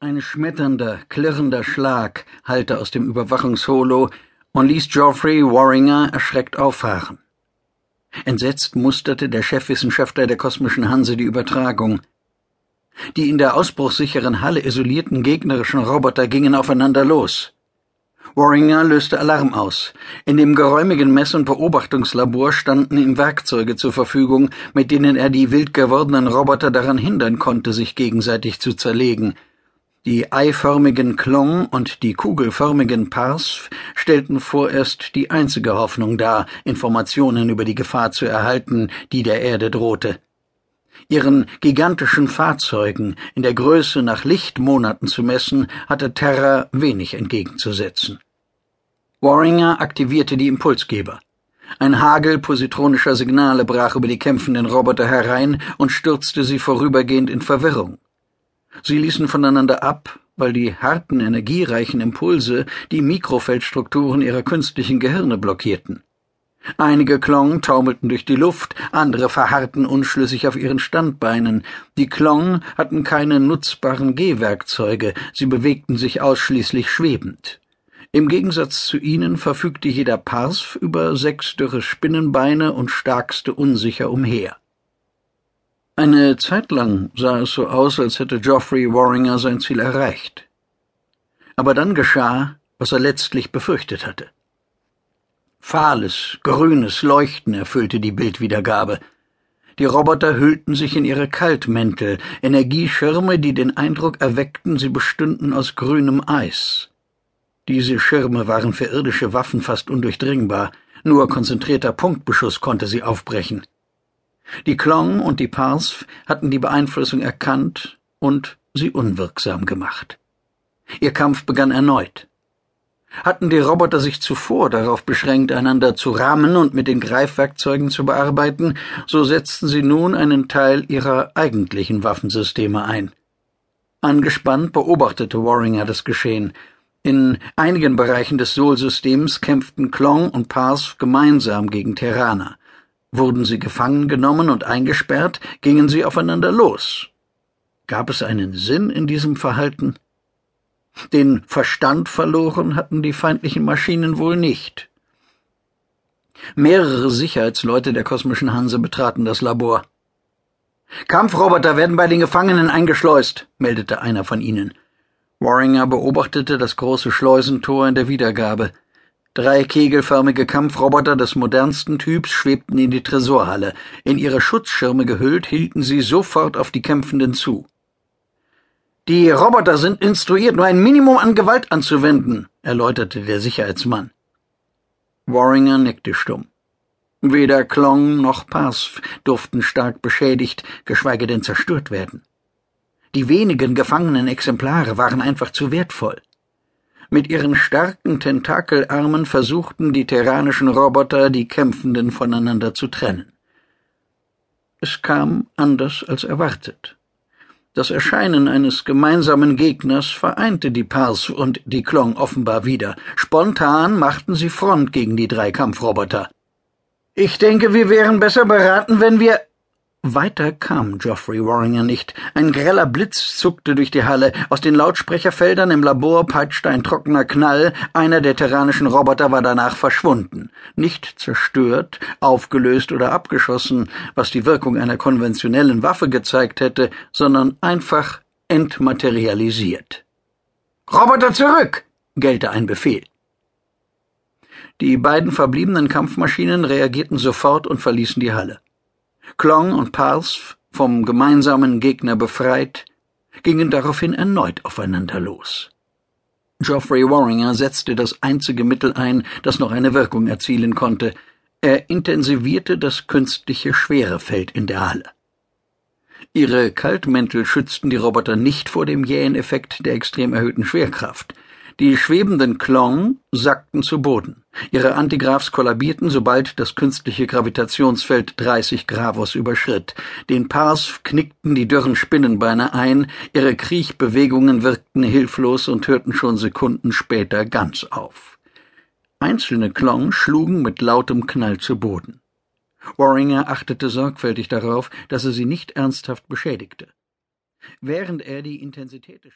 Ein schmetternder, klirrender Schlag hallte aus dem Überwachungsholo und ließ Geoffrey Warringer erschreckt auffahren. Entsetzt musterte der Chefwissenschaftler der kosmischen Hanse die Übertragung. Die in der ausbruchssicheren Halle isolierten gegnerischen Roboter gingen aufeinander los. Warringer löste Alarm aus. In dem geräumigen Mess- und Beobachtungslabor standen ihm Werkzeuge zur Verfügung, mit denen er die wild gewordenen Roboter daran hindern konnte, sich gegenseitig zu zerlegen – die eiförmigen Klong und die kugelförmigen Pars stellten vorerst die einzige Hoffnung dar, Informationen über die Gefahr zu erhalten, die der Erde drohte. Ihren gigantischen Fahrzeugen in der Größe nach Lichtmonaten zu messen, hatte Terra wenig entgegenzusetzen. Warringer aktivierte die Impulsgeber. Ein Hagel positronischer Signale brach über die kämpfenden Roboter herein und stürzte sie vorübergehend in Verwirrung. Sie ließen voneinander ab, weil die harten, energiereichen Impulse die Mikrofeldstrukturen ihrer künstlichen Gehirne blockierten. Einige Klong taumelten durch die Luft, andere verharrten unschlüssig auf ihren Standbeinen. Die Klong hatten keine nutzbaren Gehwerkzeuge, sie bewegten sich ausschließlich schwebend. Im Gegensatz zu ihnen verfügte jeder Parsf über sechs dürre Spinnenbeine und starkste unsicher umher. Eine Zeit lang sah es so aus, als hätte Geoffrey Warringer sein Ziel erreicht. Aber dann geschah, was er letztlich befürchtet hatte. Fahles, grünes Leuchten erfüllte die Bildwiedergabe. Die Roboter hüllten sich in ihre Kaltmäntel, Energieschirme, die den Eindruck erweckten, sie bestünden aus grünem Eis. Diese Schirme waren für irdische Waffen fast undurchdringbar, nur konzentrierter Punktbeschuss konnte sie aufbrechen. Die Klong und die Pars hatten die Beeinflussung erkannt und sie unwirksam gemacht. Ihr Kampf begann erneut. Hatten die Roboter sich zuvor darauf beschränkt, einander zu rammen und mit den Greifwerkzeugen zu bearbeiten, so setzten sie nun einen Teil ihrer eigentlichen Waffensysteme ein. Angespannt beobachtete Warringer das Geschehen. In einigen Bereichen des Sol-Systems kämpften Klong und Pars gemeinsam gegen Terraner. Wurden sie gefangen genommen und eingesperrt, gingen sie aufeinander los. Gab es einen Sinn in diesem Verhalten? Den Verstand verloren hatten die feindlichen Maschinen wohl nicht. Mehrere Sicherheitsleute der kosmischen Hanse betraten das Labor. Kampfroboter werden bei den Gefangenen eingeschleust, meldete einer von ihnen. Warringer beobachtete das große Schleusentor in der Wiedergabe. Drei kegelförmige Kampfroboter des modernsten Typs schwebten in die Tresorhalle. In ihre Schutzschirme gehüllt, hielten sie sofort auf die Kämpfenden zu. Die Roboter sind instruiert, nur ein Minimum an Gewalt anzuwenden, erläuterte der Sicherheitsmann. Warringer nickte stumm. Weder Klong noch Parsf durften stark beschädigt, geschweige denn zerstört werden. Die wenigen gefangenen Exemplare waren einfach zu wertvoll. Mit ihren starken Tentakelarmen versuchten die terranischen Roboter, die Kämpfenden voneinander zu trennen. Es kam anders als erwartet. Das Erscheinen eines gemeinsamen Gegners vereinte die Pars und die Klong offenbar wieder. Spontan machten sie Front gegen die drei Kampfroboter. Ich denke, wir wären besser beraten, wenn wir weiter kam Geoffrey Warringer nicht. Ein greller Blitz zuckte durch die Halle. Aus den Lautsprecherfeldern im Labor peitschte ein trockener Knall. Einer der terranischen Roboter war danach verschwunden. Nicht zerstört, aufgelöst oder abgeschossen, was die Wirkung einer konventionellen Waffe gezeigt hätte, sondern einfach entmaterialisiert. Roboter zurück! gellte ein Befehl. Die beiden verbliebenen Kampfmaschinen reagierten sofort und verließen die Halle. Klong und Pars, vom gemeinsamen Gegner befreit, gingen daraufhin erneut aufeinander los. Geoffrey Warringer setzte das einzige Mittel ein, das noch eine Wirkung erzielen konnte. Er intensivierte das künstliche Schwerefeld in der Halle. Ihre Kaltmäntel schützten die Roboter nicht vor dem jähen Effekt der extrem erhöhten Schwerkraft. Die schwebenden Klong sackten zu Boden. Ihre Antigraphs kollabierten, sobald das künstliche Gravitationsfeld 30 Gravos überschritt. Den Pars knickten die dürren Spinnenbeine ein, ihre Kriechbewegungen wirkten hilflos und hörten schon Sekunden später ganz auf. Einzelne Klong schlugen mit lautem Knall zu Boden. Warringer achtete sorgfältig darauf, dass er sie nicht ernsthaft beschädigte. Während er die Intensität des